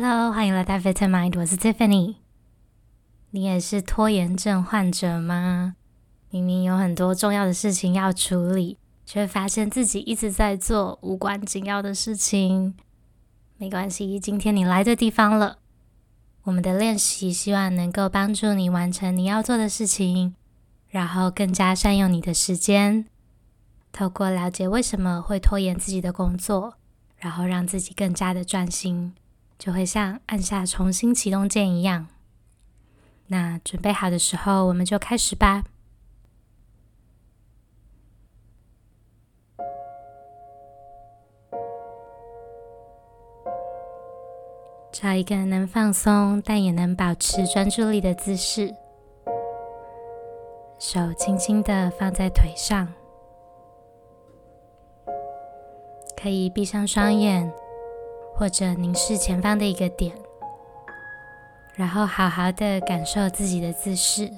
Hello，欢迎来到 Vitamind，我是 Tiffany。你也是拖延症患者吗？明明有很多重要的事情要处理，却发现自己一直在做无关紧要的事情。没关系，今天你来对地方了。我们的练习希望能够帮助你完成你要做的事情，然后更加善用你的时间。透过了解为什么会拖延自己的工作，然后让自己更加的专心，就会像按下重新启动键一样。那准备好的时候，我们就开始吧。找一个能放松但也能保持专注力的姿势，手轻轻的放在腿上，可以闭上双眼，或者凝视前方的一个点，然后好好的感受自己的姿势，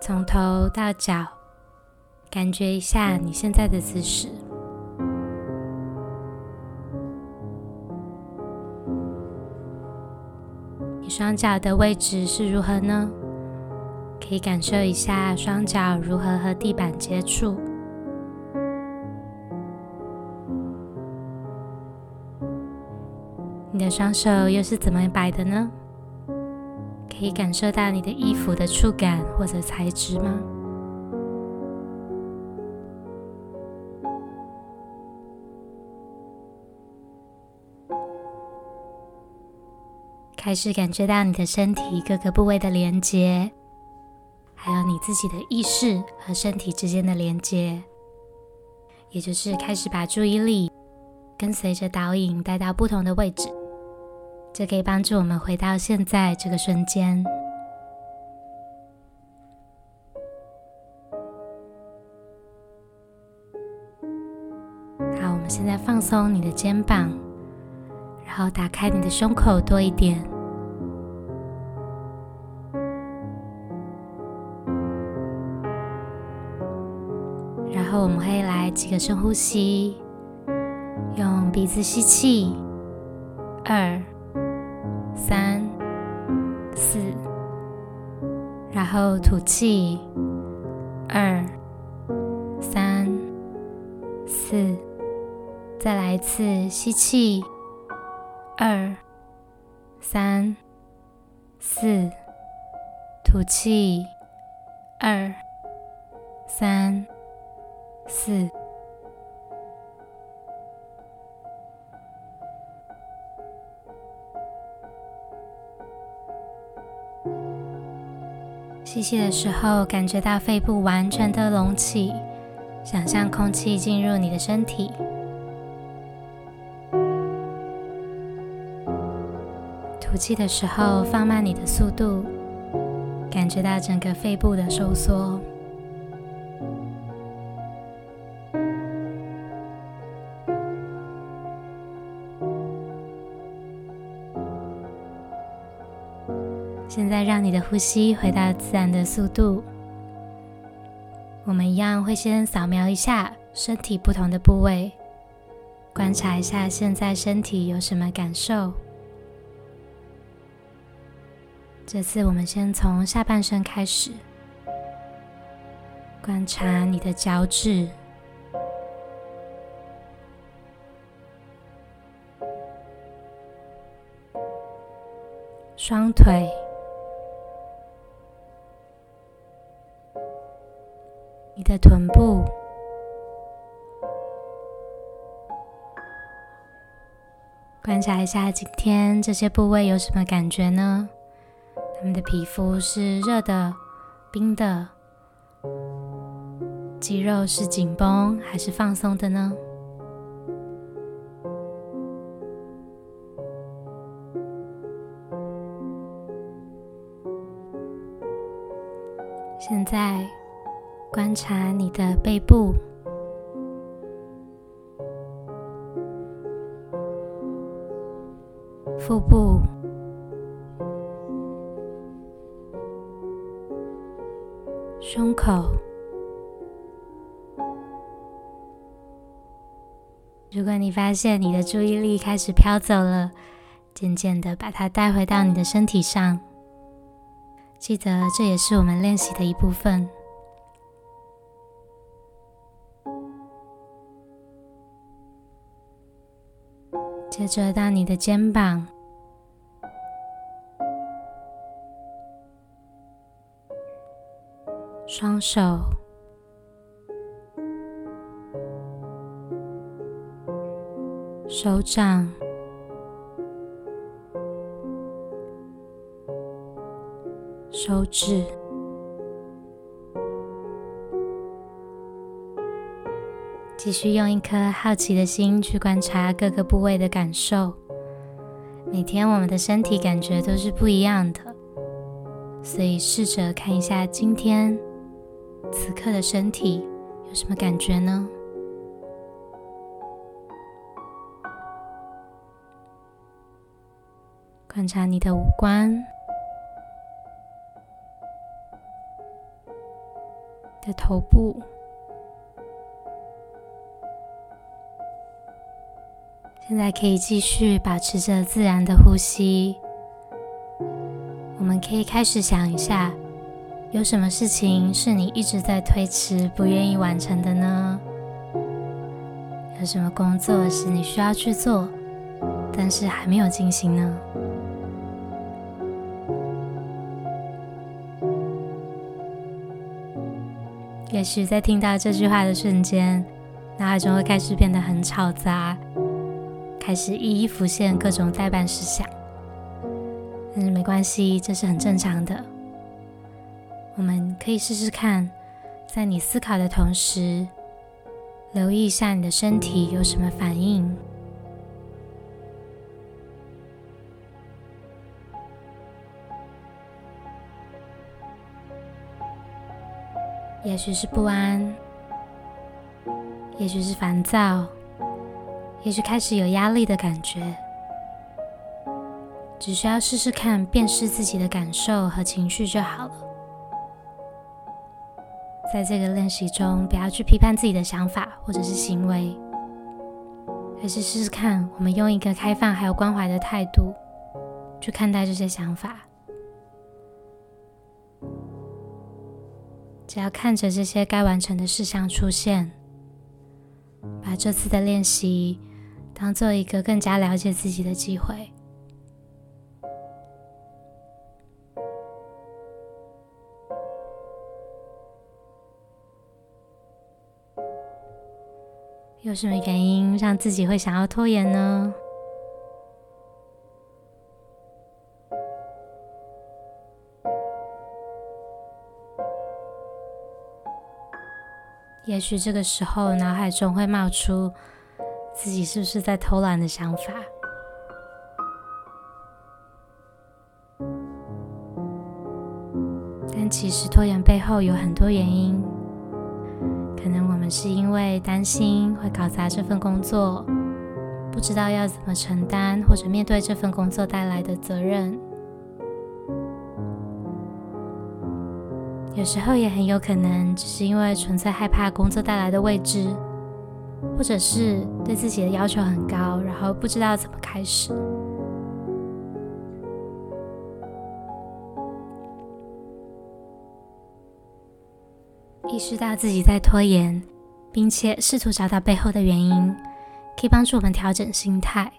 从头到脚，感觉一下你现在的姿势。双脚的位置是如何呢？可以感受一下双脚如何和地板接触。你的双手又是怎么摆的呢？可以感受到你的衣服的触感或者材质吗？开始感觉到你的身体各个部位的连接，还有你自己的意识和身体之间的连接，也就是开始把注意力跟随着导引带到不同的位置，这可以帮助我们回到现在这个瞬间。好，我们现在放松你的肩膀，然后打开你的胸口多一点。然后我们会来几个深呼吸，用鼻子吸气，二、三、四，然后吐气，二、三、四，再来一次吸气，二、三、四，吐气，二、三。四，吸气的时候，感觉到肺部完全的隆起，想象空气进入你的身体。吐气的时候，放慢你的速度，感觉到整个肺部的收缩。现在，让你的呼吸回到自然的速度。我们一样会先扫描一下身体不同的部位，观察一下现在身体有什么感受。这次我们先从下半身开始，观察你的脚趾、双腿。的臀部，观察一下今天这些部位有什么感觉呢？他们的皮肤是热的、冰的，肌肉是紧绷还是放松的呢？观察你的背部、腹部、胸口、如果你发现你的注意力开始飘走了，渐渐的把它带回到你的身体上。记得，这也是我们练习的一部分。接着到你的肩膀、双手、手掌。手指，继续用一颗好奇的心去观察各个部位的感受。每天我们的身体感觉都是不一样的，所以试着看一下今天此刻的身体有什么感觉呢？观察你的五官。的头部，现在可以继续保持着自然的呼吸。我们可以开始想一下，有什么事情是你一直在推迟、不愿意完成的呢？有什么工作是你需要去做，但是还没有进行呢？也许在听到这句话的瞬间，脑海中会开始变得很吵杂，开始一一浮现各种待办事项。但是没关系，这是很正常的。我们可以试试看，在你思考的同时，留意一下你的身体有什么反应。也许是不安，也许是烦躁，也许开始有压力的感觉。只需要试试看，辨识自己的感受和情绪就好了。在这个练习中，不要去批判自己的想法或者是行为，而是试试看，我们用一个开放还有关怀的态度去看待这些想法。只要看着这些该完成的事项出现，把这次的练习当做一个更加了解自己的机会。有什么原因让自己会想要拖延呢？也许这个时候，脑海中会冒出自己是不是在偷懒的想法。但其实拖延背后有很多原因，可能我们是因为担心会搞砸这份工作，不知道要怎么承担或者面对这份工作带来的责任。有时候也很有可能只是因为纯粹害怕工作带来的未知，或者是对自己的要求很高，然后不知道怎么开始。意识到自己在拖延，并且试图找到背后的原因，可以帮助我们调整心态，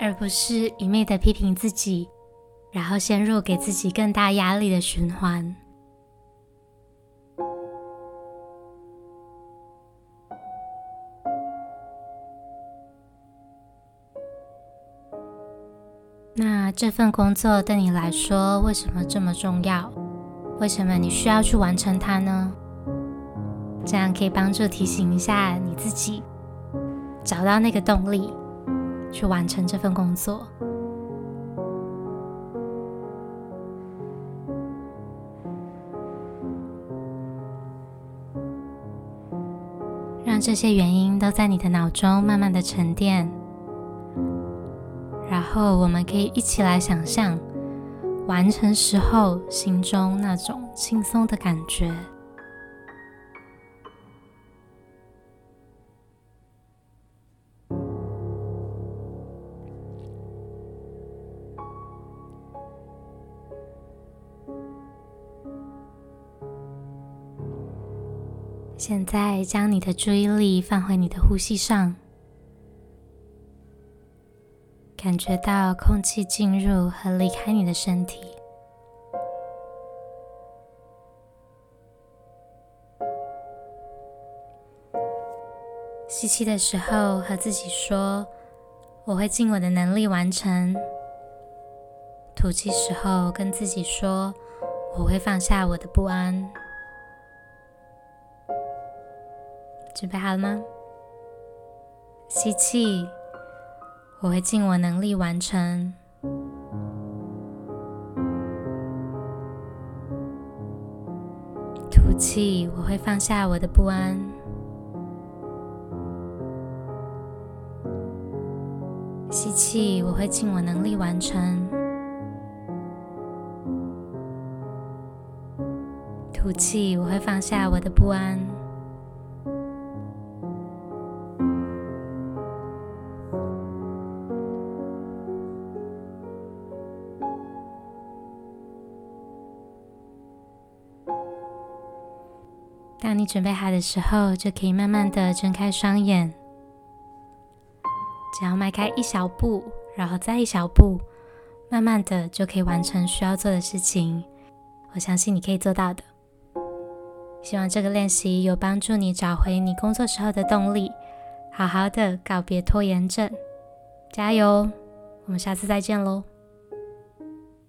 而不是一味的批评自己。然后陷入给自己更大压力的循环。那这份工作对你来说为什么这么重要？为什么你需要去完成它呢？这样可以帮助提醒一下你自己，找到那个动力，去完成这份工作。让这些原因都在你的脑中慢慢的沉淀，后我们可以一起来想象完成时候心中那种轻松的感觉。现在将你的注意力放回你的呼吸上。感觉到空气进入和离开你的身体。吸气的时候，和自己说：“我会尽我的能力完成。”吐气时候，跟自己说：“我会放下我的不安。”准备好了吗？吸气，我会尽我能力完成。吐气，我会放下我的不安。吸气，我会尽我能力完成。吐气，我会放下我的不安。当你准备好的时候，就可以慢慢的睁开双眼。只要迈开一小步，然后再一小步，慢慢的就可以完成需要做的事情。我相信你可以做到的。希望这个练习有帮助你找回你工作时候的动力，好好的告别拖延症。加油！我们下次再见喽。